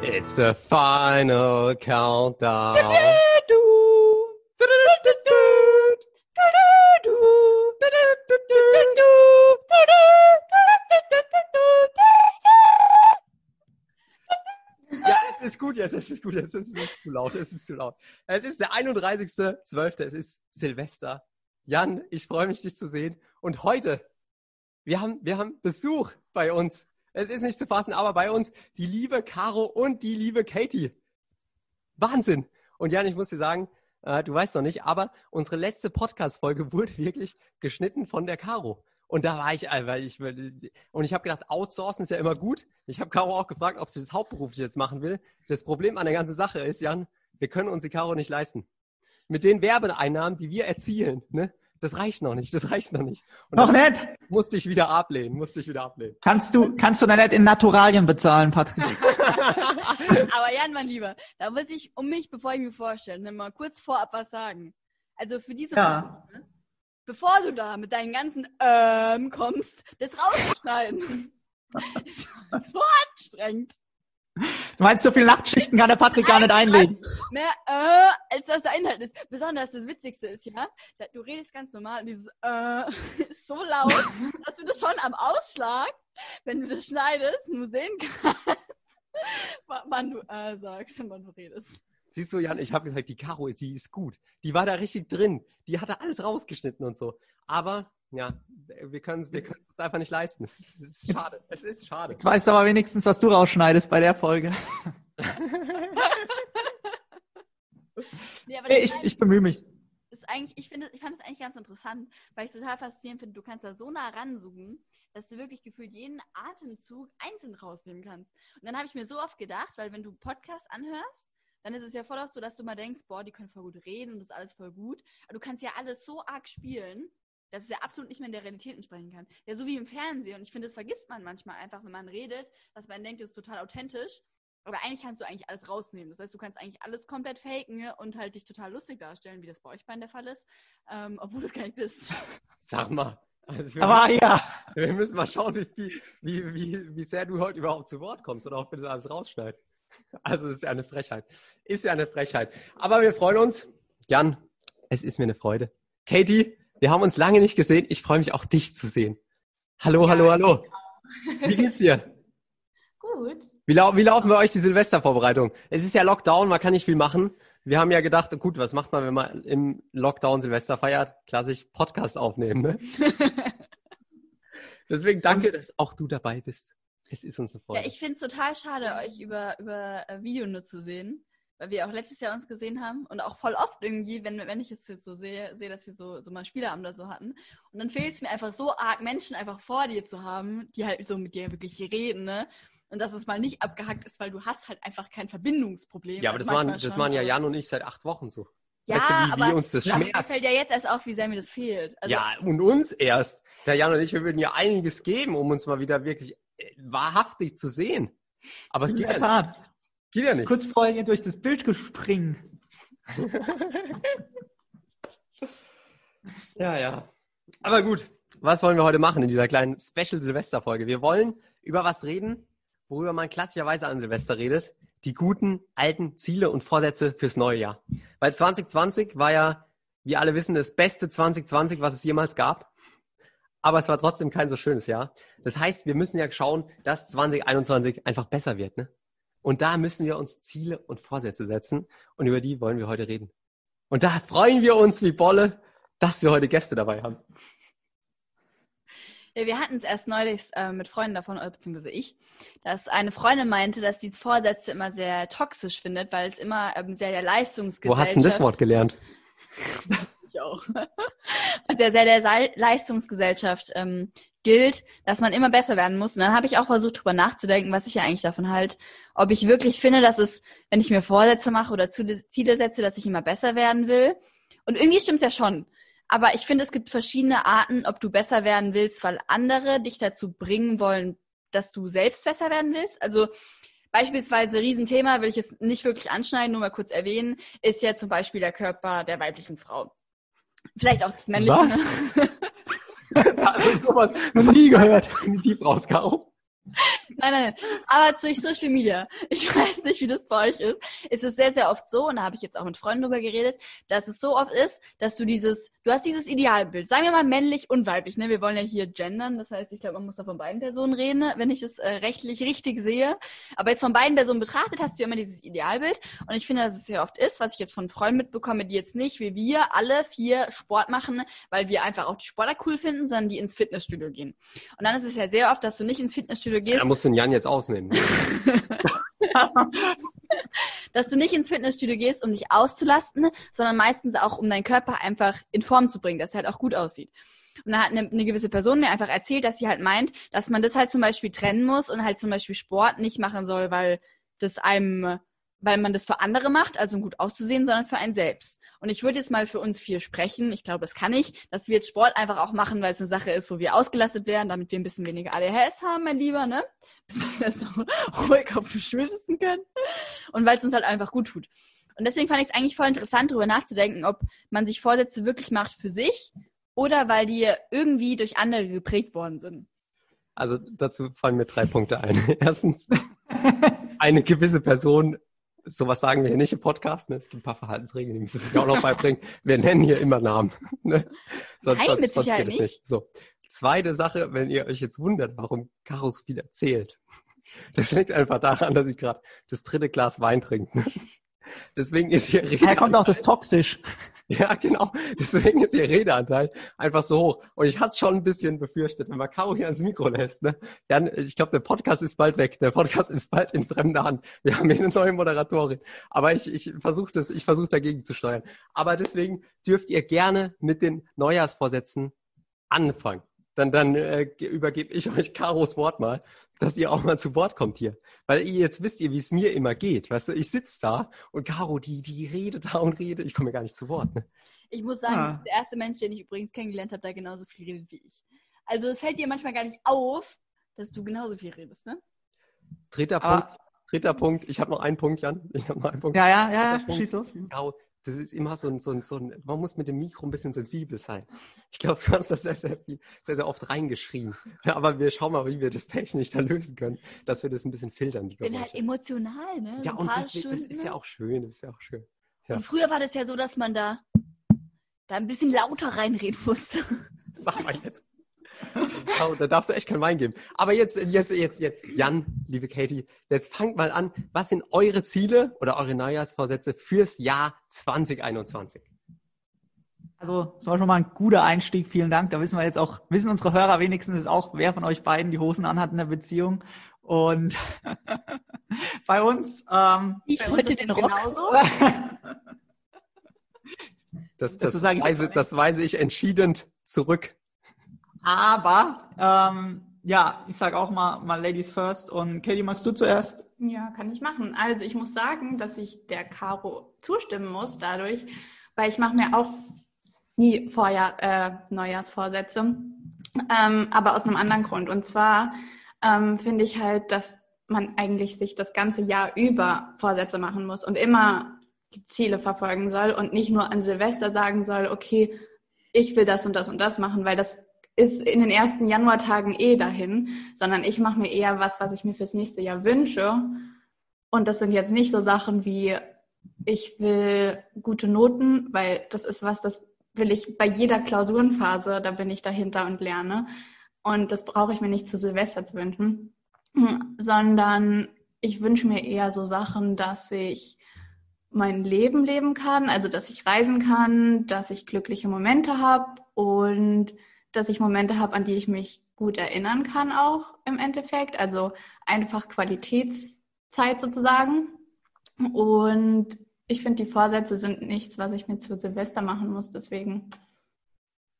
It's the final countdown. Ja, es ist gut jetzt, es ist gut jetzt, es ist zu laut, es ist zu laut. Es ist der 31.12., es ist Silvester. Jan, ich freue mich, dich zu sehen. Und heute, wir haben, wir haben Besuch bei uns. Es ist nicht zu fassen, aber bei uns die liebe Caro und die liebe Katie. Wahnsinn. Und Jan, ich muss dir sagen, äh, du weißt noch nicht, aber unsere letzte Podcast-Folge wurde wirklich geschnitten von der Caro. Und da war ich, weil ich und ich habe gedacht, outsourcen ist ja immer gut. Ich habe Caro auch gefragt, ob sie das hauptberuflich jetzt machen will. Das Problem an der ganzen Sache ist, Jan, wir können uns die Caro nicht leisten. Mit den Werbeeinnahmen, die wir erzielen, ne, das reicht noch nicht, das reicht noch nicht. Und noch nicht? Musste ich wieder ablehnen, musste ich wieder ablehnen. Kannst du, kannst du da nicht in Naturalien bezahlen, Patrick? Aber Jan, mein Lieber, da muss ich, um mich, bevor ich mir vorstelle, mal kurz vorab was sagen. Also für diese ja. Folge, bevor du da mit deinen ganzen ähm kommst, das rausschneiden. so anstrengend. Du meinst, so viele Nachtschichten kann der Patrick gar nicht einlegen. Mehr äh, als das der Inhalt ist. Besonders das Witzigste ist ja, du redest ganz normal und dieses äh ist so laut, dass du das schon am Ausschlag, wenn du das schneidest, nur sehen kannst, wann du äh sagst und wann du redest. Siehst du, Jan, ich habe gesagt, die Caro, die ist gut. Die war da richtig drin. Die hatte alles rausgeschnitten und so. Aber ja, wir können es wir uns einfach nicht leisten. Es ist, es ist schade. Es ist schade. Jetzt weißt du aber wenigstens, was du rausschneidest bei der Folge. nee, nee, ich, ich bemühe mich. Ist eigentlich, ich, finde, ich fand es eigentlich ganz interessant, weil ich es total faszinierend finde. Du kannst da so nah ranzoomen, dass du wirklich gefühlt jeden Atemzug einzeln rausnehmen kannst. Und dann habe ich mir so oft gedacht, weil wenn du Podcast anhörst, dann ist es ja voll oft so, dass du mal denkst, boah, die können voll gut reden und das ist alles voll gut. Aber du kannst ja alles so arg spielen, dass es ja absolut nicht mehr in der Realität entsprechen kann. Ja, so wie im Fernsehen. Und ich finde, das vergisst man manchmal einfach, wenn man redet, dass man denkt, das ist total authentisch. Aber eigentlich kannst du eigentlich alles rausnehmen. Das heißt, du kannst eigentlich alles komplett faken und halt dich total lustig darstellen, wie das bei euch beiden der Fall ist, ähm, obwohl du es gar nicht bist. Sag mal. Also Aber müssen, ja. Wir müssen mal schauen, wie, wie, wie, wie sehr du heute überhaupt zu Wort kommst oder ob wir das alles rausschneiden. Also es ist ja eine Frechheit. Ist ja eine Frechheit. Aber wir freuen uns. Jan, es ist mir eine Freude. Katie, wir haben uns lange nicht gesehen. Ich freue mich auch, dich zu sehen. Hallo, ja, hallo, hallo. Wie geht's dir? Gut. Wie, lau wie laufen bei euch die Silvestervorbereitung? Es ist ja Lockdown, man kann nicht viel machen. Wir haben ja gedacht, gut, was macht man, wenn man im Lockdown Silvester feiert? Klassisch Podcast aufnehmen, ne? Deswegen danke, dass auch du dabei bist. Es ist uns eine Freude. Ja, ich finde es total schade, euch über, über äh, Video nur zu sehen, weil wir auch letztes Jahr uns gesehen haben und auch voll oft irgendwie, wenn, wenn ich es jetzt so sehe, sehe, dass wir so, so mal Spieleabend oder so hatten. Und dann fehlt es mir einfach so arg, Menschen einfach vor dir zu haben, die halt so mit dir wirklich reden, ne? Und dass es mal nicht abgehackt ist, weil du hast halt einfach kein Verbindungsproblem. Ja, aber das waren, das waren ja Jan und ich seit acht Wochen so. Ja, weißt du, wie, aber wie uns das schmerzt. Mir fällt ja jetzt erst auf, wie sehr mir das fehlt. Also, ja, und uns erst. Der Jan und ich, wir würden ja einiges geben, um uns mal wieder wirklich wahrhaftig zu sehen. Aber es geht ja, nicht. Geht ja nicht. Kurz vorher durch das Bild gespringen. ja, ja. Aber gut, was wollen wir heute machen in dieser kleinen Special Silvester-Folge? Wir wollen über was reden, worüber man klassischerweise an Silvester redet. Die guten, alten Ziele und Vorsätze fürs neue Jahr. Weil 2020 war ja, wie alle wissen, das beste 2020, was es jemals gab aber es war trotzdem kein so schönes Jahr. Das heißt, wir müssen ja schauen, dass 2021 einfach besser wird. Ne? Und da müssen wir uns Ziele und Vorsätze setzen und über die wollen wir heute reden. Und da freuen wir uns wie Bolle, dass wir heute Gäste dabei haben. Ja, wir hatten es erst neulich äh, mit Freunden davon, beziehungsweise ich, dass eine Freundin meinte, dass sie Vorsätze immer sehr toxisch findet, weil es immer ähm, sehr der Leistungsgesellschaft... Wo hast du denn das Wort gelernt? ich auch. Und sehr, sehr der Leistungsgesellschaft ähm, gilt, dass man immer besser werden muss. Und dann habe ich auch versucht, drüber nachzudenken, was ich ja eigentlich davon halte. Ob ich wirklich finde, dass es, wenn ich mir Vorsätze mache oder Ziele setze, dass ich immer besser werden will. Und irgendwie stimmt es ja schon. Aber ich finde, es gibt verschiedene Arten, ob du besser werden willst, weil andere dich dazu bringen wollen, dass du selbst besser werden willst. Also Beispielsweise Riesenthema, will ich jetzt nicht wirklich anschneiden, nur mal kurz erwähnen, ist ja zum Beispiel der Körper der weiblichen Frau. Vielleicht auch das männliche. Was? also sowas noch nie gehört. Tief rauskau. Nein, nein, nein. Aber durch Social Media, ich weiß nicht, wie das bei euch ist, ist es sehr, sehr oft so, und da habe ich jetzt auch mit Freunden drüber geredet, dass es so oft ist, dass du dieses, du hast dieses Idealbild, sagen wir mal männlich und weiblich, ne? Wir wollen ja hier gendern, das heißt, ich glaube, man muss da von beiden Personen reden, ne? wenn ich das äh, rechtlich richtig sehe. Aber jetzt von beiden Personen betrachtet, hast du immer dieses Idealbild. Und ich finde, dass es sehr oft ist, was ich jetzt von Freunden mitbekomme, die jetzt nicht, wie wir, alle vier Sport machen, weil wir einfach auch die Sportler cool finden, sondern die ins Fitnessstudio gehen. Und dann ist es ja sehr oft, dass du nicht ins Fitnessstudio gehst. Da musst den Jan jetzt ausnehmen. dass du nicht ins Fitnessstudio gehst, um dich auszulasten, sondern meistens auch, um deinen Körper einfach in Form zu bringen, dass er halt auch gut aussieht. Und dann hat eine, eine gewisse Person mir einfach erzählt, dass sie halt meint, dass man das halt zum Beispiel trennen muss und halt zum Beispiel Sport nicht machen soll, weil das einem, weil man das für andere macht, also um gut auszusehen, sondern für einen selbst. Und ich würde jetzt mal für uns vier sprechen, ich glaube, das kann ich, dass wir jetzt Sport einfach auch machen, weil es eine Sache ist, wo wir ausgelastet werden, damit wir ein bisschen weniger ADHS haben, mein Lieber, ne? Dass wir ruhig auf dem Stuhl sitzen können. Und weil es uns halt einfach gut tut. Und deswegen fand ich es eigentlich voll interessant, darüber nachzudenken, ob man sich Vorsätze wirklich macht für sich oder weil die irgendwie durch andere geprägt worden sind. Also dazu fallen mir drei Punkte ein. Erstens, eine gewisse Person sowas sagen wir hier nicht im Podcast. Ne? Es gibt ein paar Verhaltensregeln, die müssen wir auch noch beibringen. Wir nennen hier immer Namen. Ne? Sonst, Nein, sonst, sonst geht es nicht. nicht. So. Zweite Sache, wenn ihr euch jetzt wundert, warum Caro so viel erzählt. Das liegt einfach daran, dass ich gerade das dritte Glas Wein trinke. Deswegen ist hier Rede. Da kommt auch das toxisch. Ja, genau. Deswegen ist ihr Redeanteil einfach so hoch. Und ich hatte es schon ein bisschen befürchtet, wenn man Caro hier ans Mikro lässt. Ne? Dann, ich glaube, der Podcast ist bald weg. Der Podcast ist bald in fremder Hand. Wir haben hier eine neue Moderatorin. Aber ich, ich versuche das, ich versuche dagegen zu steuern. Aber deswegen dürft ihr gerne mit den Neujahrsvorsätzen anfangen dann, dann äh, übergebe ich euch Karos Wort mal, dass ihr auch mal zu Wort kommt hier. Weil ihr jetzt wisst ihr, wie es mir immer geht. Weißt du, ich sitze da und Caro, die, die redet da und redet. Ich komme gar nicht zu Wort. Ne? Ich muss sagen, ah. der erste Mensch, den ich übrigens kennengelernt habe, der genauso viel redet wie ich. Also es fällt dir manchmal gar nicht auf, dass du genauso viel redest, ne? Dritter ah. Punkt. Dritter Punkt. Ich habe noch einen Punkt, Jan. Ich habe noch einen Punkt. Ja, ja, ja. Schieß los. Caro, das ist immer so ein, so ein, so ein, man muss mit dem Mikro ein bisschen sensibel sein. Ich glaube, du hast das sehr, sehr viel, sehr, sehr oft reingeschrien. Aber wir schauen mal, wie wir das technisch dann lösen können, dass wir das ein bisschen filtern. Ich bin halt emotional, ne? Ja, und das, das, ist ja auch schön, das ist ja auch schön. Ja. Und früher war das ja so, dass man da, da ein bisschen lauter reinreden musste. Sag mal jetzt. Oh, da darfst du echt kein Wein geben. Aber jetzt, jetzt, jetzt, jetzt, Jan, liebe Katie, jetzt fangt mal an. Was sind eure Ziele oder eure Neujahrsvorsätze fürs Jahr 2021? Also, das war schon mal ein guter Einstieg. Vielen Dank. Da wissen wir jetzt auch, wissen unsere Hörer wenigstens auch, wer von euch beiden die Hosen anhat in der Beziehung. Und bei uns, ähm, ich bei heute den Rock. Genauso. das, das, das, weise, das weise ich entschieden zurück. Aber ähm, ja, ich sage auch mal, mal Ladies first. Und Katie, magst du zuerst? Ja, kann ich machen. Also ich muss sagen, dass ich der Caro zustimmen muss dadurch, weil ich mache mir auch nie Vorjahr, äh, Neujahrsvorsätze, ähm, aber aus einem anderen Grund. Und zwar ähm, finde ich halt, dass man eigentlich sich das ganze Jahr über Vorsätze machen muss und immer die Ziele verfolgen soll und nicht nur an Silvester sagen soll, okay, ich will das und das und das machen, weil das ist in den ersten Januartagen eh dahin, sondern ich mache mir eher was, was ich mir fürs nächste Jahr wünsche. Und das sind jetzt nicht so Sachen wie, ich will gute Noten, weil das ist was, das will ich bei jeder Klausurenphase, da bin ich dahinter und lerne. Und das brauche ich mir nicht zu Silvester zu wünschen, sondern ich wünsche mir eher so Sachen, dass ich mein Leben leben kann, also dass ich reisen kann, dass ich glückliche Momente habe und dass ich Momente habe, an die ich mich gut erinnern kann auch im Endeffekt. Also einfach Qualitätszeit sozusagen. Und ich finde, die Vorsätze sind nichts, was ich mir zu Silvester machen muss. Deswegen,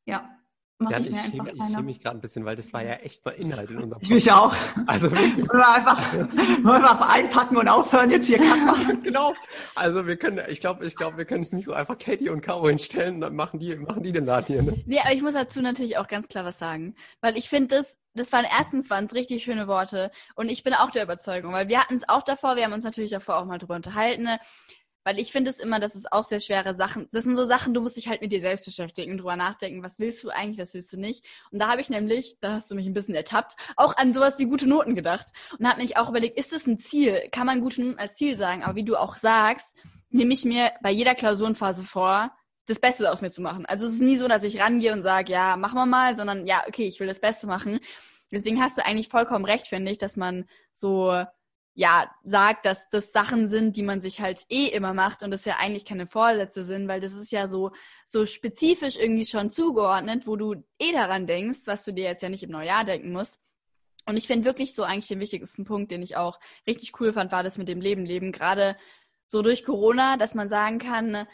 ja, ja, ich, ich schäme, ich schäme mich gerade ein bisschen, weil das war ja echt mal Inhalt in unserem Podcast. Ich mich auch. Also wirklich. Wollen wir einfach, wollen wir einfach einpacken und aufhören, jetzt hier Kack machen. genau. Also wir können, ich glaube, ich glaube, wir können das Mikro einfach Katie und Caro hinstellen, dann machen die, machen die den Laden hier. Ne? Nee, aber ich muss dazu natürlich auch ganz klar was sagen. Weil ich finde das, das waren erstens waren es richtig schöne Worte und ich bin auch der Überzeugung, weil wir hatten es auch davor, wir haben uns natürlich davor auch mal drüber unterhalten. Ne? Weil ich finde es immer, dass es auch sehr schwere Sachen, das sind so Sachen, du musst dich halt mit dir selbst beschäftigen, drüber nachdenken, was willst du eigentlich, was willst du nicht. Und da habe ich nämlich, da hast du mich ein bisschen ertappt, auch an sowas wie gute Noten gedacht. Und habe mich auch überlegt, ist das ein Ziel? Kann man gute Noten als Ziel sagen? Aber wie du auch sagst, nehme ich mir bei jeder Klausurenphase vor, das Beste aus mir zu machen. Also es ist nie so, dass ich rangehe und sage, ja, machen wir mal, sondern ja, okay, ich will das Beste machen. Deswegen hast du eigentlich vollkommen recht, finde ich, dass man so ja, sagt, dass das Sachen sind, die man sich halt eh immer macht und das ja eigentlich keine Vorsätze sind, weil das ist ja so, so spezifisch irgendwie schon zugeordnet, wo du eh daran denkst, was du dir jetzt ja nicht im Neujahr denken musst. Und ich finde wirklich so eigentlich den wichtigsten Punkt, den ich auch richtig cool fand, war das mit dem Leben leben. Gerade so durch Corona, dass man sagen kann,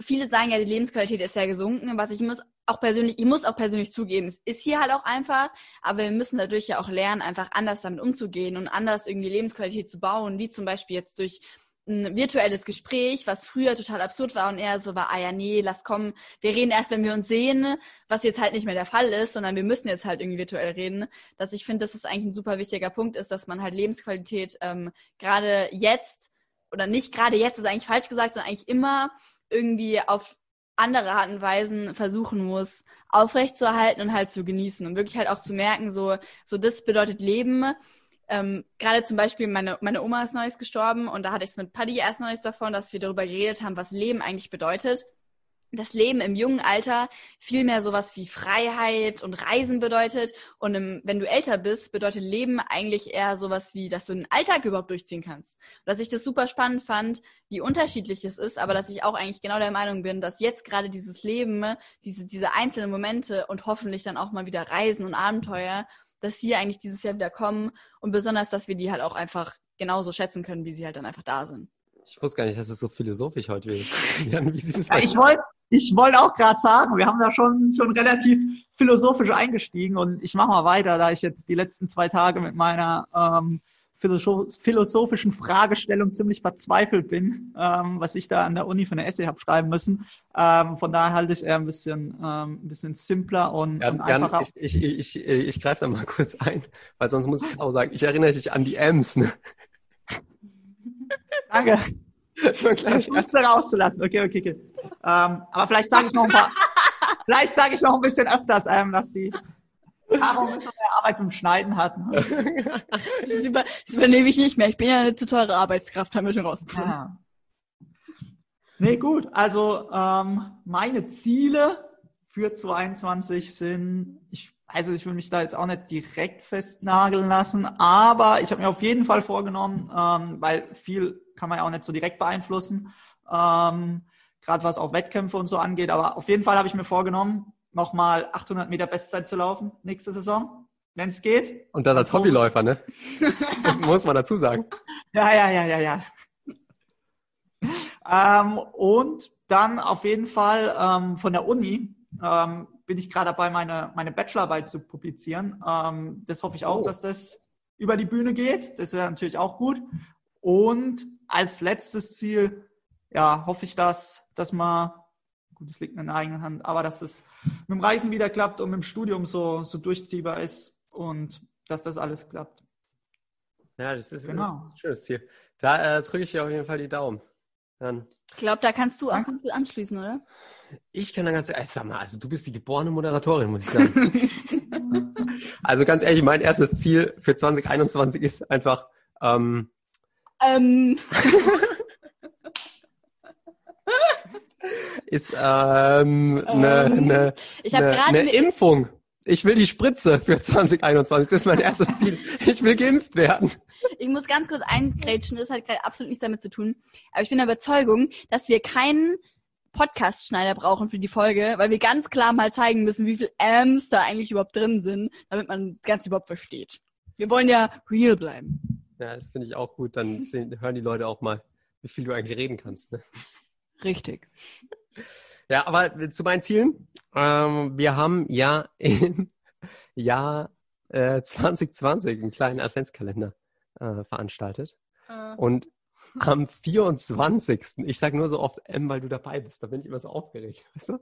viele sagen ja, die Lebensqualität ist ja gesunken, was ich muss auch persönlich, ich muss auch persönlich zugeben, es ist hier halt auch einfach, aber wir müssen dadurch ja auch lernen, einfach anders damit umzugehen und anders irgendwie Lebensqualität zu bauen, wie zum Beispiel jetzt durch ein virtuelles Gespräch, was früher total absurd war und eher so war, ah ja, nee, lass kommen, wir reden erst, wenn wir uns sehen, was jetzt halt nicht mehr der Fall ist, sondern wir müssen jetzt halt irgendwie virtuell reden. Dass ich finde, dass es eigentlich ein super wichtiger Punkt ist, dass man halt Lebensqualität ähm, gerade jetzt, oder nicht gerade jetzt, ist eigentlich falsch gesagt, sondern eigentlich immer irgendwie auf andere Arten und Weisen versuchen muss, aufrechtzuerhalten und halt zu genießen und wirklich halt auch zu merken, so, so das bedeutet Leben. Ähm, Gerade zum Beispiel, meine, meine Oma ist neues gestorben und da hatte ich es mit Paddy erst neues davon, dass wir darüber geredet haben, was Leben eigentlich bedeutet das Leben im jungen Alter viel mehr sowas wie Freiheit und Reisen bedeutet. Und im, wenn du älter bist, bedeutet Leben eigentlich eher sowas wie, dass du den Alltag überhaupt durchziehen kannst. dass ich das super spannend fand, wie unterschiedlich es ist, aber dass ich auch eigentlich genau der Meinung bin, dass jetzt gerade dieses Leben, diese, diese einzelnen Momente und hoffentlich dann auch mal wieder Reisen und Abenteuer, dass sie eigentlich dieses Jahr wieder kommen und besonders, dass wir die halt auch einfach genauso schätzen können, wie sie halt dann einfach da sind. Ich wusste gar nicht, dass es so philosophisch heute wird. Jan, wie ja, ich wollte ich wollte auch gerade sagen, wir haben da schon, schon relativ philosophisch eingestiegen und ich mache mal weiter, da ich jetzt die letzten zwei Tage mit meiner ähm, philosophischen Fragestellung ziemlich verzweifelt bin, ähm, was ich da an der Uni für eine Essay habe schreiben müssen. Ähm, von daher halte ich es eher ein bisschen, ähm, ein bisschen simpler und, Jan, und einfacher. Jan, ich, ich, ich, ich greife da mal kurz ein, weil sonst muss ich auch sagen, ich erinnere dich an die Ems. Ne? Danke. Ich musste rauszulassen. Okay, okay, okay. Ähm, aber vielleicht sage ich noch ein paar, vielleicht sage ich noch ein bisschen öfters, ähm, dass die Caro ein bisschen mehr Arbeit beim Schneiden hat. Ne? Das, über, das, übernehme ich nicht mehr. Ich bin ja eine zu teure Arbeitskraft, haben wir schon rausgefunden. Ja. Nee, gut. Also ähm, meine Ziele für 2021 sind, ich also ich will mich da jetzt auch nicht direkt festnageln lassen, aber ich habe mir auf jeden Fall vorgenommen, ähm, weil viel kann man ja auch nicht so direkt beeinflussen, ähm, gerade was auch Wettkämpfe und so angeht. Aber auf jeden Fall habe ich mir vorgenommen, nochmal 800 Meter Bestzeit zu laufen nächste Saison, wenn es geht. Und das als Hobbyläufer, ne? das muss man dazu sagen. Ja, ja, ja, ja, ja. ähm, und dann auf jeden Fall ähm, von der Uni ähm, bin ich gerade dabei, meine, meine Bachelorarbeit zu publizieren. Ähm, das hoffe ich auch, oh. dass das über die Bühne geht. Das wäre natürlich auch gut. Und als letztes Ziel, ja, hoffe ich, dass, dass man, gut, es liegt in der eigenen Hand, aber dass es mit dem Reisen wieder klappt und mit dem Studium so, so durchziehbar ist und dass das alles klappt. Ja, das ist genau. ein schönes Ziel. Da äh, drücke ich dir auf jeden Fall die Daumen. Dann. Ich glaube, da kannst du auch ganz gut anschließen, oder? Ich kann da ganz ehrlich, sag mal, also du bist die geborene Moderatorin, muss ich sagen. also ganz ehrlich, mein erstes Ziel für 2021 ist einfach, ähm, ähm. ist ähm, eine ähm, ne, ne, ne Impfung. Ich will die Spritze für 2021. Das ist mein erstes Ziel. Ich will geimpft werden. Ich muss ganz kurz eingrätschen, das hat gerade absolut nichts damit zu tun. Aber ich bin der Überzeugung, dass wir keinen Podcast-Schneider brauchen für die Folge, weil wir ganz klar mal zeigen müssen, wie viel Amps da eigentlich überhaupt drin sind, damit man ganz überhaupt versteht. Wir wollen ja real bleiben. Ja, das finde ich auch gut. Dann sehen, hören die Leute auch mal, wie viel du eigentlich reden kannst. Ne? Richtig. Ja, aber zu meinen Zielen. Ähm, wir haben ja im Jahr äh, 2020 einen kleinen Adventskalender äh, veranstaltet. Äh. Und am 24. Ich sage nur so oft M, weil du dabei bist. Da bin ich immer so aufgeregt. Weißt du?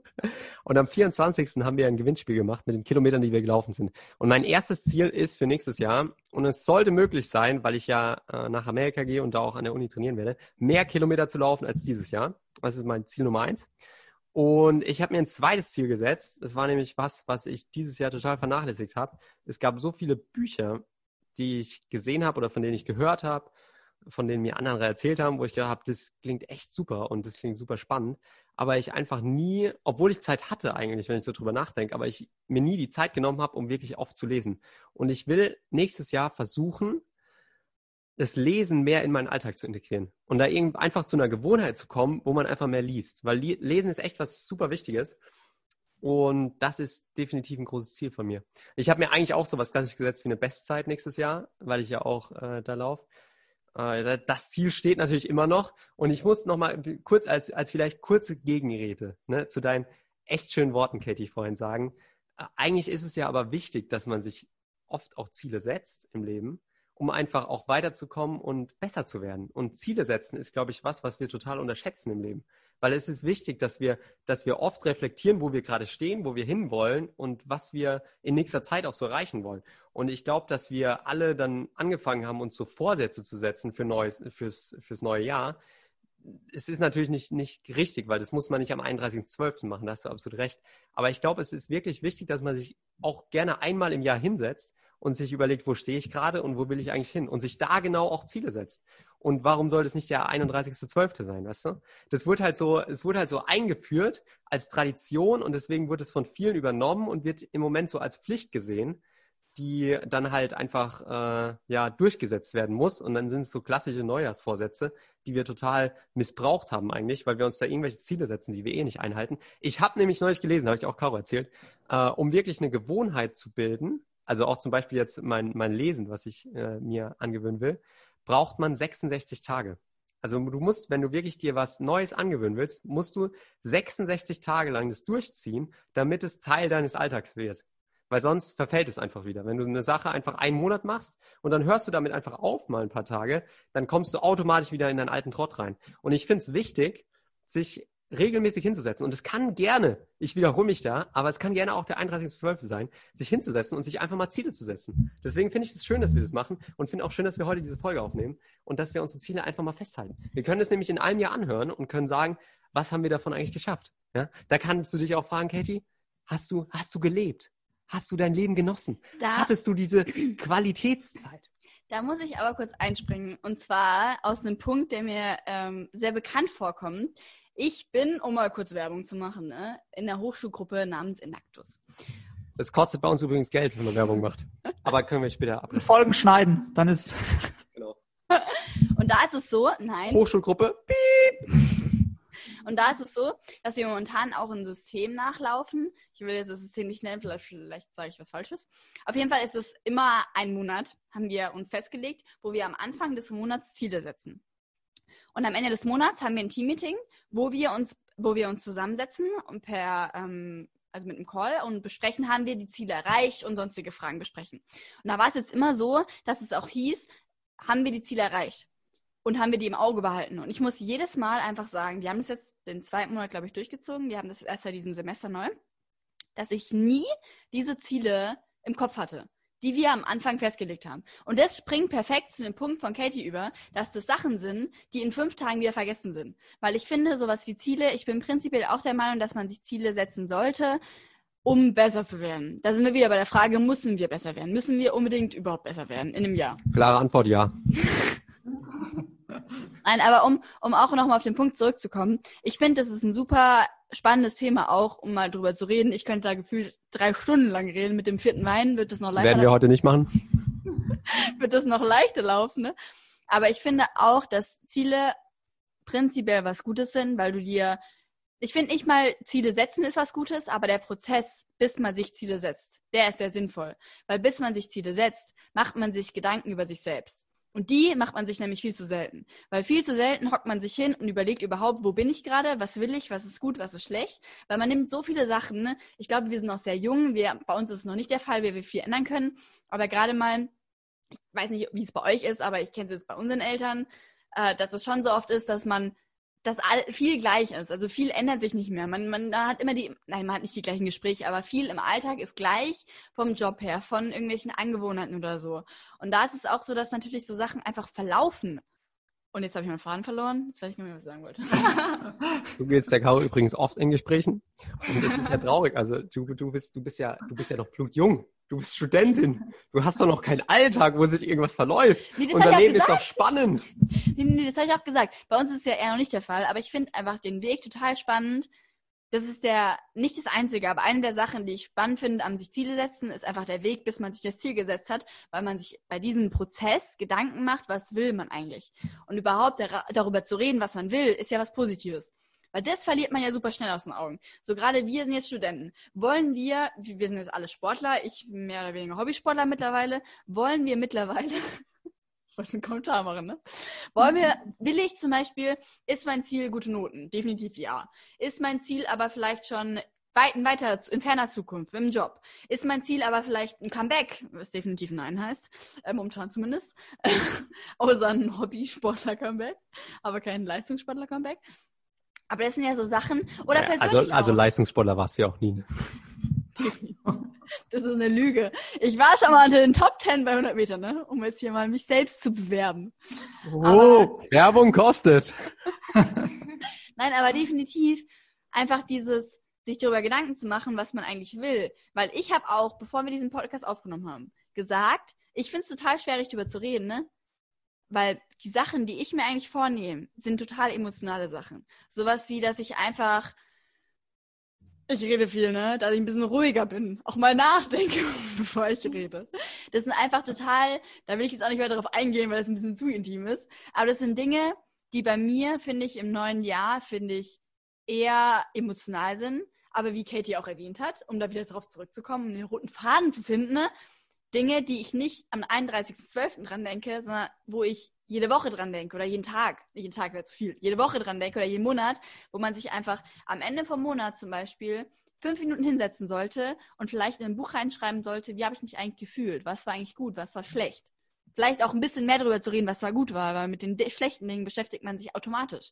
Und am 24. haben wir ein Gewinnspiel gemacht mit den Kilometern, die wir gelaufen sind. Und mein erstes Ziel ist für nächstes Jahr, und es sollte möglich sein, weil ich ja äh, nach Amerika gehe und da auch an der Uni trainieren werde, mehr Kilometer zu laufen als dieses Jahr. Das ist mein Ziel Nummer eins. Und ich habe mir ein zweites Ziel gesetzt. Das war nämlich was, was ich dieses Jahr total vernachlässigt habe. Es gab so viele Bücher, die ich gesehen habe oder von denen ich gehört habe, von denen mir andere erzählt haben, wo ich gedacht habe, das klingt echt super und das klingt super spannend. Aber ich einfach nie, obwohl ich Zeit hatte eigentlich, wenn ich so drüber nachdenke, aber ich mir nie die Zeit genommen habe, um wirklich oft zu lesen. Und ich will nächstes Jahr versuchen, das Lesen mehr in meinen Alltag zu integrieren und da irgendwie einfach zu einer Gewohnheit zu kommen, wo man einfach mehr liest. Weil Lesen ist echt was super Wichtiges. Und das ist definitiv ein großes Ziel von mir. Ich habe mir eigentlich auch so was Klassisches gesetzt wie eine Bestzeit nächstes Jahr, weil ich ja auch äh, da laufe. Äh, das Ziel steht natürlich immer noch. Und ich muss noch mal kurz als, als vielleicht kurze Gegenrede ne, zu deinen echt schönen Worten, Katie, vorhin sagen. Äh, eigentlich ist es ja aber wichtig, dass man sich oft auch Ziele setzt im Leben um einfach auch weiterzukommen und besser zu werden. Und Ziele setzen ist, glaube ich, was, was wir total unterschätzen im Leben. Weil es ist wichtig, dass wir, dass wir oft reflektieren, wo wir gerade stehen, wo wir hinwollen und was wir in nächster Zeit auch so erreichen wollen. Und ich glaube, dass wir alle dann angefangen haben, uns so Vorsätze zu setzen für neues, fürs, fürs neue Jahr. Es ist natürlich nicht, nicht richtig, weil das muss man nicht am 31.12. machen, da hast du absolut recht. Aber ich glaube, es ist wirklich wichtig, dass man sich auch gerne einmal im Jahr hinsetzt und sich überlegt, wo stehe ich gerade und wo will ich eigentlich hin und sich da genau auch Ziele setzt. Und warum soll das nicht der 31.12. sein, weißt du? Das wird halt so, es wurde halt so eingeführt als Tradition und deswegen wird es von vielen übernommen und wird im Moment so als Pflicht gesehen, die dann halt einfach äh, ja durchgesetzt werden muss. Und dann sind es so klassische Neujahrsvorsätze, die wir total missbraucht haben eigentlich, weil wir uns da irgendwelche Ziele setzen, die wir eh nicht einhalten. Ich habe nämlich neulich gelesen, habe ich auch Caro erzählt, äh, um wirklich eine Gewohnheit zu bilden, also auch zum Beispiel jetzt mein, mein Lesen, was ich äh, mir angewöhnen will, braucht man 66 Tage. Also du musst, wenn du wirklich dir was Neues angewöhnen willst, musst du 66 Tage lang das durchziehen, damit es Teil deines Alltags wird. Weil sonst verfällt es einfach wieder. Wenn du eine Sache einfach einen Monat machst und dann hörst du damit einfach auf mal ein paar Tage, dann kommst du automatisch wieder in deinen alten Trott rein. Und ich finde es wichtig, sich regelmäßig hinzusetzen. Und es kann gerne, ich wiederhole mich da, aber es kann gerne auch der 31.12. sein, sich hinzusetzen und sich einfach mal Ziele zu setzen. Deswegen finde ich es schön, dass wir das machen und finde auch schön, dass wir heute diese Folge aufnehmen und dass wir unsere Ziele einfach mal festhalten. Wir können es nämlich in einem Jahr anhören und können sagen, was haben wir davon eigentlich geschafft? Ja? Da kannst du dich auch fragen, Katie, hast du, hast du gelebt? Hast du dein Leben genossen? Da, Hattest du diese Qualitätszeit? Da muss ich aber kurz einspringen. Und zwar aus einem Punkt, der mir ähm, sehr bekannt vorkommt. Ich bin, um mal kurz Werbung zu machen, ne, in der Hochschulgruppe namens Enactus. Das kostet bei uns übrigens Geld, wenn man Werbung macht. Aber können wir später ab. Folgen schneiden, dann ist. Genau. Und da ist es so, nein. Hochschulgruppe, piep. Und da ist es so, dass wir momentan auch ein System nachlaufen. Ich will jetzt das System nicht nennen, vielleicht, vielleicht sage ich was Falsches. Auf jeden Fall ist es immer ein Monat, haben wir uns festgelegt, wo wir am Anfang des Monats Ziele setzen. Und am Ende des Monats haben wir ein Teammeeting, wo wir uns, wo wir uns zusammensetzen und per, ähm, also mit einem Call und besprechen, haben wir die Ziele erreicht und sonstige Fragen besprechen. Und da war es jetzt immer so, dass es auch hieß, haben wir die Ziele erreicht? Und haben wir die im Auge behalten? Und ich muss jedes Mal einfach sagen, wir haben das jetzt den zweiten Monat, glaube ich, durchgezogen. Wir haben das erst seit diesem Semester neu, dass ich nie diese Ziele im Kopf hatte die wir am Anfang festgelegt haben. Und das springt perfekt zu dem Punkt von Katie über, dass das Sachen sind, die in fünf Tagen wieder vergessen sind. Weil ich finde, sowas wie Ziele, ich bin prinzipiell auch der Meinung, dass man sich Ziele setzen sollte, um besser zu werden. Da sind wir wieder bei der Frage, müssen wir besser werden? Müssen wir unbedingt überhaupt besser werden in einem Jahr? Klare Antwort, ja. Nein, aber um, um auch nochmal auf den Punkt zurückzukommen, ich finde, das ist ein super spannendes Thema auch, um mal drüber zu reden. Ich könnte da gefühlt drei Stunden lang reden. Mit dem vierten Wein wird das noch leichter. Werden wir heute nicht machen. wird das noch leichter laufen, ne? Aber ich finde auch, dass Ziele prinzipiell was Gutes sind, weil du dir, ich finde nicht mal Ziele setzen ist was Gutes, aber der Prozess, bis man sich Ziele setzt, der ist sehr sinnvoll. Weil bis man sich Ziele setzt, macht man sich Gedanken über sich selbst. Und die macht man sich nämlich viel zu selten. Weil viel zu selten hockt man sich hin und überlegt überhaupt, wo bin ich gerade, was will ich, was ist gut, was ist schlecht. Weil man nimmt so viele Sachen. Ne? Ich glaube, wir sind noch sehr jung. Wir, bei uns ist es noch nicht der Fall, wie wir viel ändern können. Aber gerade mal, ich weiß nicht, wie es bei euch ist, aber ich kenne es jetzt bei unseren Eltern. äh, dass es schon so oft ist, dass man dass all, viel gleich ist. Also viel ändert sich nicht mehr. Man, man hat immer die, nein, man hat nicht die gleichen Gespräche, aber viel im Alltag ist gleich vom Job her, von irgendwelchen Angewohnheiten oder so. Und da ist es auch so, dass natürlich so Sachen einfach verlaufen. Und jetzt habe ich meinen Faden verloren. Jetzt weiß ich nicht mehr, was ich sagen wollte. Du gehst der Caro übrigens oft in Gesprächen. Und das ist ja traurig. Also du, du bist, du bist ja, du bist ja noch blutjung. Du bist Studentin. Du hast doch noch keinen Alltag, wo sich irgendwas verläuft. Nee, das Unser Leben ist doch spannend. Nee, nee, das habe ich auch gesagt. Bei uns ist es ja eher noch nicht der Fall, aber ich finde einfach den Weg total spannend. Das ist der, nicht das Einzige, aber eine der Sachen, die ich spannend finde am sich Ziele setzen, ist einfach der Weg, bis man sich das Ziel gesetzt hat, weil man sich bei diesem Prozess Gedanken macht, was will man eigentlich. Und überhaupt dar darüber zu reden, was man will, ist ja was Positives. Weil das verliert man ja super schnell aus den Augen. So gerade wir sind jetzt Studenten. Wollen wir, wir sind jetzt alle Sportler, ich mehr oder weniger Hobbysportler mittlerweile, wollen wir mittlerweile, wollte einen Kommentar machen, ne? Wollen wir, will ich zum Beispiel, ist mein Ziel gute Noten? Definitiv ja. Ist mein Ziel aber vielleicht schon weit, in weiter, in ferner Zukunft, im Job? Ist mein Ziel aber vielleicht ein Comeback, was definitiv nein heißt, äh, momentan zumindest, außer ein Hobbysportler-Comeback, aber kein Leistungssportler-Comeback. Aber das sind ja so Sachen, oder Ja, persönlich also, also. Leistungssportler warst du ja auch nie. Ne? Das ist eine Lüge. Ich war schon mal unter den Top 10 bei 100 Metern, ne? um jetzt hier mal mich selbst zu bewerben. Oh, Werbung kostet. Nein, aber definitiv einfach dieses, sich darüber Gedanken zu machen, was man eigentlich will. Weil ich habe auch, bevor wir diesen Podcast aufgenommen haben, gesagt, ich finde es total schwierig, darüber zu reden, ne? Weil die Sachen, die ich mir eigentlich vornehme, sind total emotionale Sachen. Sowas wie, dass ich einfach, ich rede viel, ne? Dass ich ein bisschen ruhiger bin, auch mal nachdenke, bevor ich rede. Das sind einfach total, da will ich jetzt auch nicht weiter darauf eingehen, weil das ein bisschen zu intim ist. Aber das sind Dinge, die bei mir, finde ich, im neuen Jahr, finde ich, eher emotional sind. Aber wie Katie auch erwähnt hat, um da wieder drauf zurückzukommen, um den roten Faden zu finden, ne? Dinge, die ich nicht am 31.12. dran denke, sondern wo ich jede Woche dran denke oder jeden Tag, nicht jeden Tag wäre zu viel, jede Woche dran denke oder jeden Monat, wo man sich einfach am Ende vom Monat zum Beispiel fünf Minuten hinsetzen sollte und vielleicht in ein Buch reinschreiben sollte, wie habe ich mich eigentlich gefühlt, was war eigentlich gut, was war schlecht. Vielleicht auch ein bisschen mehr darüber zu reden, was da gut war, weil mit den de- schlechten Dingen beschäftigt man sich automatisch.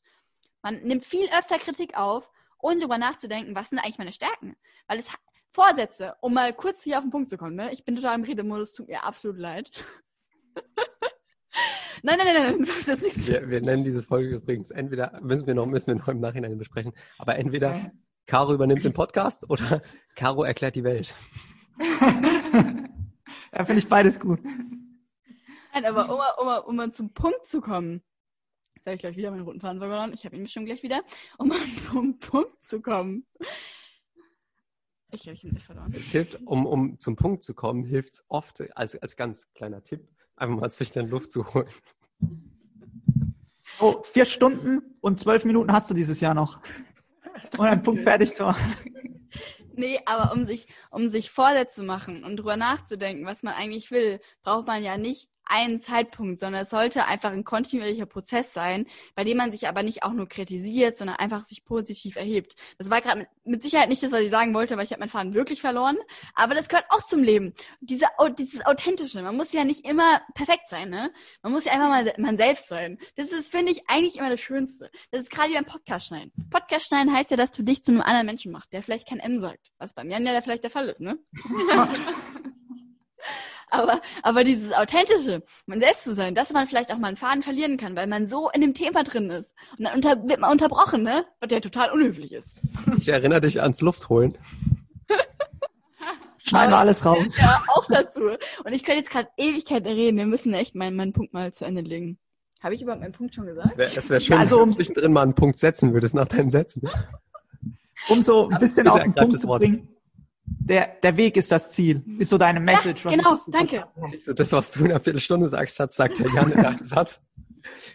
Man nimmt viel öfter Kritik auf, ohne darüber nachzudenken, was sind eigentlich meine Stärken. Weil es Vorsätze, um mal kurz hier auf den Punkt zu kommen, ne? Ich bin total im Redemodus, tut mir absolut leid. nein, nein, nein, nein, das ist nichts. Wir, wir nennen diese Folge übrigens entweder, müssen wir noch, müssen wir noch im Nachhinein besprechen, aber entweder Caro übernimmt den Podcast oder Caro erklärt die Welt. ja, finde ich beides gut. Nein, aber um, mal- um, um mal zum Punkt zu kommen, jetzt habe ich gleich wieder meinen roten Faden verloren, ich habe ihn bestimmt gleich wieder, um mal zum Punkt zu kommen. Ich glaube, ich habe ihn verloren. Es hilft, um, um zum Punkt zu kommen, hilft es oft als, als ganz kleiner Tipp, einfach mal zwischen den Luft zu holen. Oh, vier Stunden und zwölf Minuten hast du dieses Jahr noch. Und einen Punkt fertig zu machen. Nee, aber um sich, um sich Vorsätze zu machen und drüber nachzudenken, was man eigentlich will, braucht man ja nicht einen Zeitpunkt, sondern es sollte einfach ein kontinuierlicher Prozess sein, bei dem man sich aber nicht auch nur kritisiert, sondern einfach sich positiv erhebt. Das war gerade mit, mit Sicherheit nicht das, was ich sagen wollte, weil ich habe meinen Faden wirklich verloren. Aber das gehört auch zum Leben. Diese, dieses Authentische. Man muss ja nicht immer perfekt sein, ne? Man muss ja einfach mal man selbst sein. Das ist, finde ich, eigentlich immer das Schönste. Das ist gerade wie beim Podcast schneiden. Podcast schneiden heißt ja, dass du dich zu einem anderen Menschen machst, der vielleicht kein M sagt. Was bei mir ja vielleicht der Fall ist, ne? aber, aber dieses Authentische, man selbst zu sein, dass man vielleicht auch mal einen Faden verlieren kann, weil man so in dem Thema drin ist. Und dann unter, wird man unterbrochen, ne? Was ja total unhöflich ist. Ich erinnere dich ans Luftholen. Schneiden wir alles raus. Ja, auch dazu. Und ich könnte jetzt gerade Ewigkeiten reden. Wir müssen echt meinen, meinen Punkt mal zu Ende legen. Habe ich überhaupt meinen Punkt schon gesagt? Es wäre wär schön, Also, wenn um- du zwischendrin mal einen Punkt setzen würdest nach deinen Sätzen. Um so ein bisschen auf den Punkt zu Wort. bringen. Der, der Weg ist das Ziel. Ist so deine Message. was genau, danke. Du, Das, was du in einer Viertelstunde sagst, Schatz, sagt der Jan in einem Satz.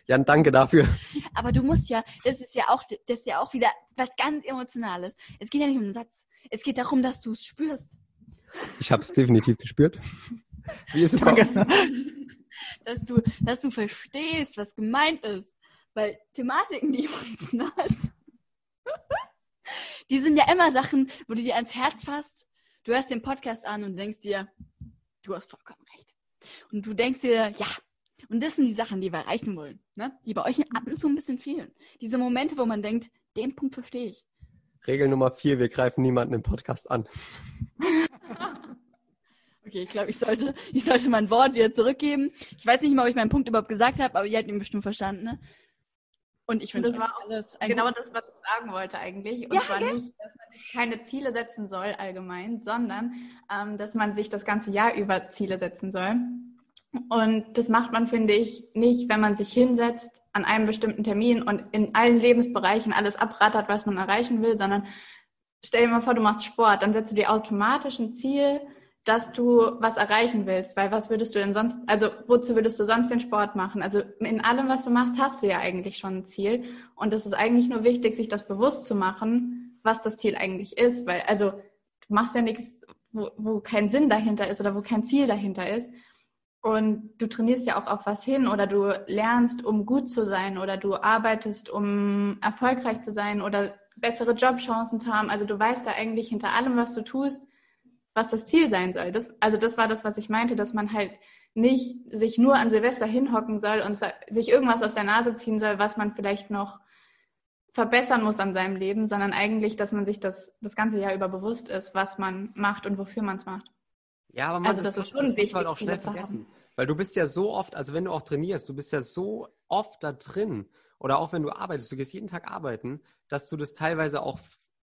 Jan, danke dafür. Aber du musst ja, das ist ja auch, das ist ja auch wieder was ganz Emotionales. Es geht ja nicht um den Satz. Es geht darum, dass du es spürst. Ich habe es definitiv gespürt. Wie ist es bei Danke. Dass du, dass du verstehst, was gemeint ist. Weil Thematiken, die emotional sind, die sind ja immer Sachen, wo du dir ans Herz fasst. Du hörst den Podcast an und denkst dir, du hast vollkommen recht. Und du denkst dir, ja. Und das sind die Sachen, die wir erreichen wollen, ne? die bei euch ab und zu ein bisschen fehlen. Diese Momente, wo man denkt, den Punkt verstehe ich. Regel Nummer vier, wir greifen niemanden im Podcast an. Okay, ich glaube, ich sollte, ich sollte mein Wort wieder zurückgeben. Ich weiß nicht mal, ob ich meinen Punkt überhaupt gesagt habe, aber ihr habt ihn bestimmt verstanden. Ne? Und ich finde, das war alles genau das, was ich sagen wollte eigentlich. Und Ja, zwar gell? nicht, dass man sich keine Ziele setzen soll allgemein, sondern ähm, dass man sich das ganze Jahr über Ziele setzen soll. Und das macht man, finde ich, nicht, wenn man sich hinsetzt an einem bestimmten Termin und in allen Lebensbereichen alles abrattert, was man erreichen will, sondern stell dir mal vor, du machst Sport, dann setzt du dir automatisch ein Ziel, dass du was erreichen willst, weil was würdest du denn sonst, also wozu würdest du sonst den Sport machen? Also in allem, was du machst, hast du ja eigentlich schon ein Ziel und es ist eigentlich nur wichtig, sich das bewusst zu machen, was das Ziel eigentlich ist, weil also du machst ja nichts, wo, wo kein Sinn dahinter ist oder wo kein Ziel dahinter ist. Und du trainierst ja auch auf was hin oder du lernst, um gut zu sein oder du arbeitest, um erfolgreich zu sein oder bessere Jobchancen zu haben. Also du weißt da eigentlich hinter allem, was du tust, was das Ziel sein soll. Das, also das war das, was ich meinte, dass man halt nicht sich nur an Silvester hinhocken soll und sich irgendwas aus der Nase ziehen soll, was man vielleicht noch verbessern muss an seinem Leben, sondern eigentlich, dass man sich das das ganze Jahr über bewusst ist, was man macht und wofür man es macht. Ja, aber man, Also das ist schon manchmal wichtig, auch schnell vergessen. Weil du bist ja so oft, also wenn du auch trainierst, du bist ja so oft da drin oder auch wenn du arbeitest, du gehst jeden Tag arbeiten, dass du das teilweise auch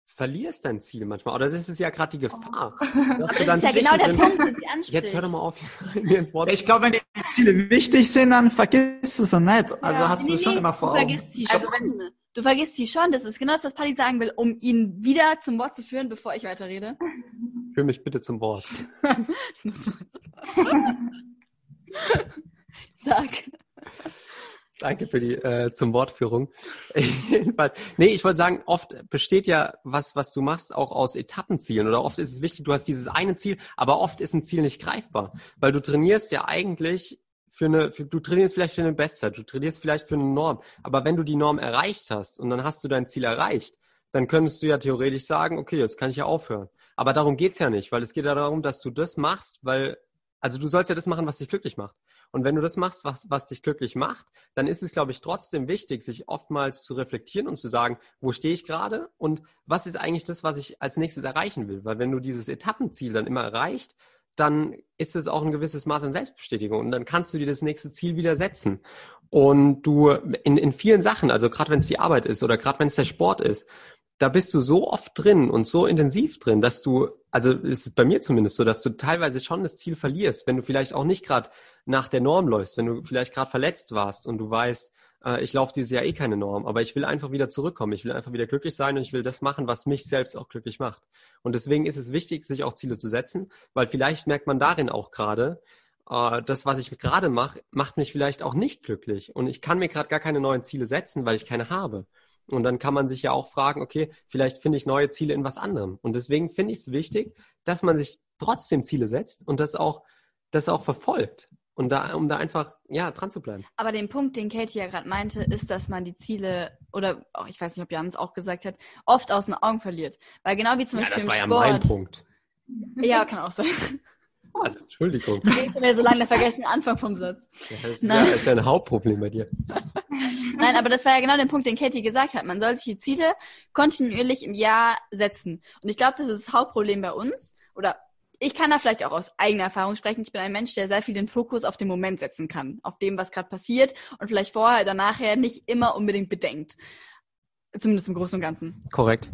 verlierst, dein Ziel manchmal. Oder das ist ja gerade die Gefahr. Dass du Das ist ja genau der Punkt, den sie anspricht. Jetzt hör doch mal auf, mir ins Wort Ich glaube, wenn die Ziele wichtig sind, dann vergisst du sie nicht. Also Ja. hast du schon immer vor du Augen. vergisst sie Also schon. du vergisst sie schon. Das ist genau das, was Paddy sagen will, um ihn wieder zum Wort zu führen, bevor ich weiterrede. Führ mich bitte zum Wort. Sag. Danke für die äh, zum Wortführung. Jedenfalls, nee, ich wollte sagen, oft besteht ja was, was du machst, auch aus Etappenzielen. Oder oft ist es wichtig, du hast dieses eine Ziel, aber oft ist ein Ziel nicht greifbar, weil du trainierst ja eigentlich für eine, für, du trainierst vielleicht für eine Bestzeit, du trainierst vielleicht für eine Norm, aber wenn du die Norm erreicht hast und dann hast du dein Ziel erreicht, dann könntest du ja theoretisch sagen, okay, jetzt kann ich ja aufhören. Aber darum geht's ja nicht, weil es geht ja darum, dass du das machst, weil, also du sollst ja das machen, was dich glücklich macht. Und wenn du das machst, was, was dich glücklich macht, dann ist es, glaube ich, trotzdem wichtig, sich oftmals zu reflektieren und zu sagen, wo stehe ich gerade und was ist eigentlich das, was ich als nächstes erreichen will. Weil wenn du dieses Etappenziel dann immer erreicht, dann ist es auch ein gewisses Maß an Selbstbestätigung und dann kannst du dir das nächste Ziel wieder setzen. Und du in, in vielen Sachen, also gerade wenn es die Arbeit ist oder gerade wenn es der Sport ist, da bist du so oft drin und so intensiv drin, dass du, also ist bei mir zumindest so, dass du teilweise schon das Ziel verlierst, wenn du vielleicht auch nicht gerade nach der Norm läufst, wenn du vielleicht gerade verletzt warst und du weißt, äh, ich laufe dieses Jahr eh keine Norm, aber ich will einfach wieder zurückkommen, ich will einfach wieder glücklich sein und ich will das machen, was mich selbst auch glücklich macht. Und deswegen ist es wichtig, sich auch Ziele zu setzen, weil vielleicht merkt man darin auch gerade, äh, das, was ich gerade mache, macht mich vielleicht auch nicht glücklich und ich kann mir gerade gar keine neuen Ziele setzen, weil ich keine habe. Und dann kann man sich ja auch fragen, okay, vielleicht finde ich neue Ziele in was anderem. Und deswegen finde ich es wichtig, dass man sich trotzdem Ziele setzt und das auch, das auch verfolgt. Und da, um da einfach, ja, dran zu bleiben. Aber den Punkt, den Katie ja gerade meinte, ist, dass man die Ziele, oder oh, ich weiß nicht, ob Jan es auch gesagt hat, oft aus den Augen verliert. Weil genau wie zum Ja, Beispiel das war ja Sport. mein Punkt. Ja, kann auch sein. Also, Entschuldigung. Ich habe mir so lange vergessen, Anfang vom Satz. Ja, das ist ja, ist ja ein Hauptproblem bei dir. Nein, aber das war ja genau der Punkt, den Katie gesagt hat. Man soll sich die Ziele kontinuierlich im Jahr setzen. Und ich glaube, das ist das Hauptproblem bei uns. Oder ich kann da vielleicht auch aus eigener Erfahrung sprechen. Ich bin ein Mensch, der sehr viel den Fokus auf den Moment setzen kann. Auf dem, was gerade passiert und vielleicht vorher oder nachher nicht immer unbedingt bedenkt. Zumindest im Großen und Ganzen. Korrekt.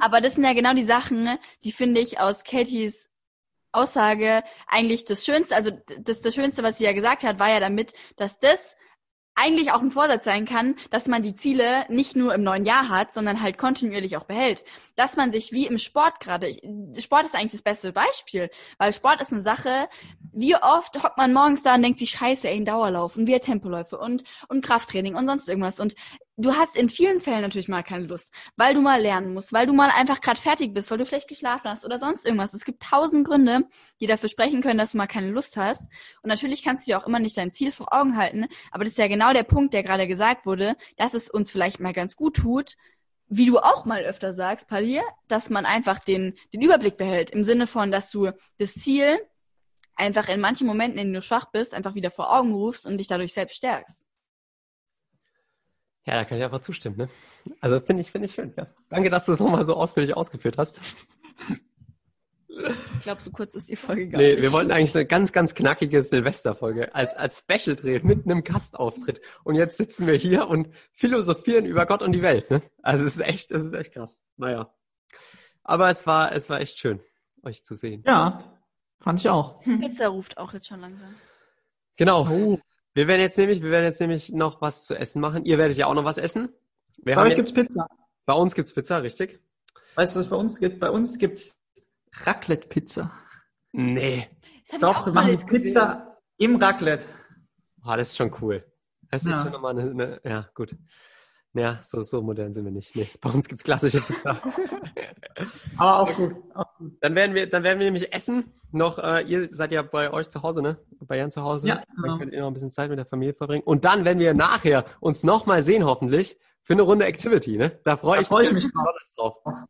Aber das sind ja genau die Sachen, ne, die finde ich aus Katies Aussage eigentlich das Schönste, also das, das Schönste, was sie ja gesagt hat, war ja damit, dass das eigentlich auch ein Vorsatz sein kann, dass man die Ziele nicht nur im neuen Jahr hat, sondern halt kontinuierlich auch behält. Dass man sich wie im Sport gerade, Sport ist eigentlich das beste Beispiel, weil Sport ist eine Sache, wie oft hockt man morgens da und denkt sich, scheiße, ey, ein Dauerlauf und wir Tempoläufe und, und Krafttraining und sonst irgendwas und du hast in vielen Fällen natürlich mal keine Lust, weil du mal lernen musst, weil du mal einfach gerade fertig bist, weil du schlecht geschlafen hast oder sonst irgendwas. Es gibt tausend Gründe, die dafür sprechen können, dass du mal keine Lust hast. Und natürlich kannst du dir auch immer nicht dein Ziel vor Augen halten, aber das ist ja genau der Punkt, der gerade gesagt wurde, dass es uns vielleicht mal ganz gut tut, wie du auch mal öfter sagst, Palier, dass man einfach den, den Überblick behält, im Sinne von, dass du das Ziel einfach in manchen Momenten, in denen du schwach bist, einfach wieder vor Augen rufst und dich dadurch selbst stärkst. Ja, da kann ich einfach zustimmen. Ne? Also finde ich, finde ich schön. Ja. Danke, dass du es nochmal so ausführlich ausgeführt hast. Ich glaube, so kurz ist die Folge gar Nee, nicht. wir wollten eigentlich eine ganz, ganz knackige Silvesterfolge als, als Special drehen mit einem Gastauftritt. Und jetzt sitzen wir hier und philosophieren über Gott und die Welt. Ne? Also es ist echt, es ist echt krass. Naja. Aber es war, es war echt schön, euch zu sehen. Ja, fand ich auch. Pizza ruft auch jetzt schon langsam. Genau. Oh. Wir werden jetzt nämlich, wir werden jetzt nämlich noch was zu essen machen. Ihr werdet ja auch noch was essen. Wir Bei haben euch ja, gibt's Pizza. bei uns gibt's Pizza, richtig? Weißt du, was es bei uns gibt? Bei uns gibt's Raclette-Pizza. Nee. Doch, auch wir machen Pizza gesehen. im Raclette. Ah, das ist schon cool. Das ist Ja. schon nochmal eine, eine, ja, gut. Ja, so, so modern sind wir nicht. Nee, bei uns gibt's klassische Pizza. Aber auch gut. Auch gut. Dann werden wir, dann werden wir nämlich essen. Noch, äh, ihr seid ja bei euch zu Hause, ne? Bei Jan zu Hause. Ja, Dann genau. könnt ihr noch ein bisschen Zeit mit der Familie verbringen. Und dann werden wir nachher uns nochmal sehen, hoffentlich, für eine Runde Activity, ne? Da freue Da ich, freu ich mich drauf. drauf.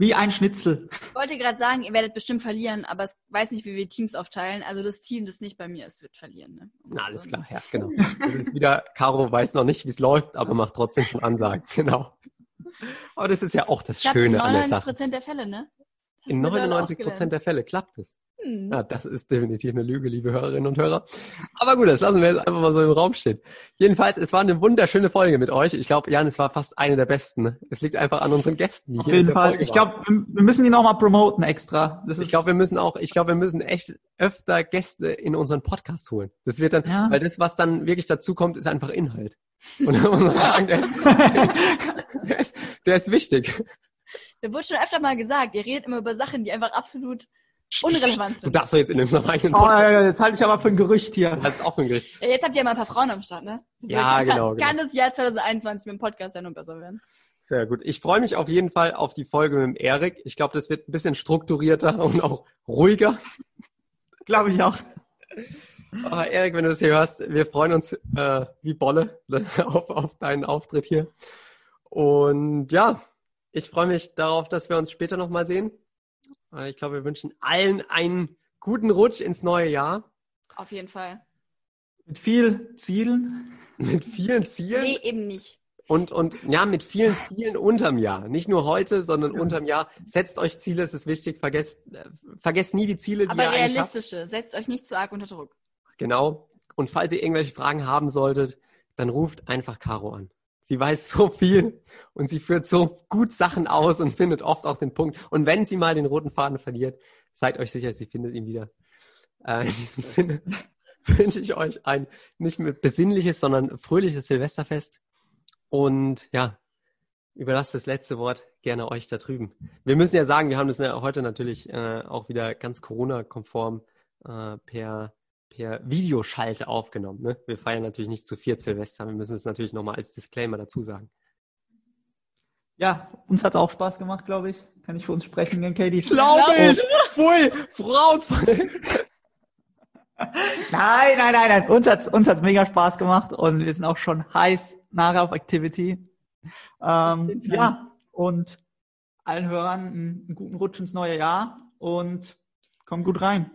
Wie ein Schnitzel. Ich wollte gerade sagen, ihr werdet bestimmt verlieren, aber ich weiß nicht, wie wir Teams aufteilen. Also das Team, das nicht bei mir ist, wird verlieren. Ne? Na, alles Also, klar, ja, genau. Das ist wieder, Caro weiß noch nicht, wie es läuft, aber macht trotzdem schon Ansagen, genau. Aber das ist ja auch das Ich Schöne an der 99 Sache. Prozent der Fälle, ne? In du mittlerweile 99 ausgelernt. Prozent der Fälle klappt es. Hm. Ja, das ist definitiv eine Lüge, liebe Hörerinnen und Hörer. Aber gut, das lassen wir jetzt einfach mal so im Raum stehen. Jedenfalls, es war eine wunderschöne Folge mit euch. Ich glaube, Jan, es war fast eine der besten. Es liegt einfach an unseren Gästen, Auf jeden Fall. Folge Ich glaube, wir müssen die nochmal promoten extra. Das Ich glaube, wir müssen auch, ich glaube, wir müssen echt öfter Gäste in unseren Podcast holen. Das wird dann, Ja. weil das, was dann wirklich dazu kommt, ist einfach Inhalt. Und da muss man sagen, der ist, der ist, der ist, der ist wichtig. Da wurde schon öfter mal gesagt, ihr redet immer über Sachen, die einfach absolut unrelevant Du sind. darfst doch jetzt in unserem eigenen Oh, ja, ja, jetzt halte ich aber für ein Gerücht hier. Das ist auch ein Gericht. Ja, jetzt habt ihr mal ein paar Frauen am Start, ne? Ja, kann, genau, genau. Kann das Jahr 2021 mit dem Podcast ja nur besser werden. Sehr gut. Ich freue mich auf jeden Fall auf die Folge mit dem Erik. Ich glaube, das wird ein bisschen strukturierter und auch ruhiger. Glaube ich auch. Ah, Erik, wenn du das hier hörst, wir freuen uns äh, wie Bolle auf, auf deinen Auftritt hier. Und ja, ich freue mich darauf, dass wir uns später nochmal sehen. Äh, ich glaube, wir wünschen allen einen guten Rutsch ins neue Jahr Auf jeden Fall. Mit viel Zielen. mit vielen Zielen Nee, eben nicht. und, und ja, mit vielen Zielen unterm Jahr. Nicht nur heute, sondern unterm Jahr. Setzt euch Ziele, es ist wichtig. Vergesst, äh, vergesst nie die Ziele, die Aber ihr realistische. Setzt euch nicht zu arg unter Druck. Genau. Und falls ihr irgendwelche Fragen haben solltet, dann ruft einfach Caro an. Sie weiß so viel und sie führt so gut Sachen aus und findet oft auch den Punkt. Und wenn sie mal den roten Faden verliert, seid euch sicher, sie findet ihn wieder. Äh, in diesem Sinne wünsche ich euch ein nicht mehr besinnliches, sondern fröhliches Silvesterfest. Und ja, überlasst das letzte Wort gerne euch da drüben. Wir müssen ja sagen, wir haben das heute natürlich äh, auch wieder ganz Corona-konform äh, per per Videoschalte aufgenommen. Ne? Wir feiern natürlich nicht zu viert Silvester. Wir müssen es natürlich nochmal als Disclaimer dazu sagen. Ja, uns hat's auch Spaß gemacht, glaube ich. Kann ich für uns sprechen, gell, Katie? Glaube ich! Pfui! Frauensfrei! Nein, nein, nein, nein. Uns hat's, uns hat's mega Spaß gemacht und wir sind auch schon heiß nachher auf Activity. Ähm, ja, und allen Hörern einen, einen guten Rutsch ins neue Jahr und kommt gut rein.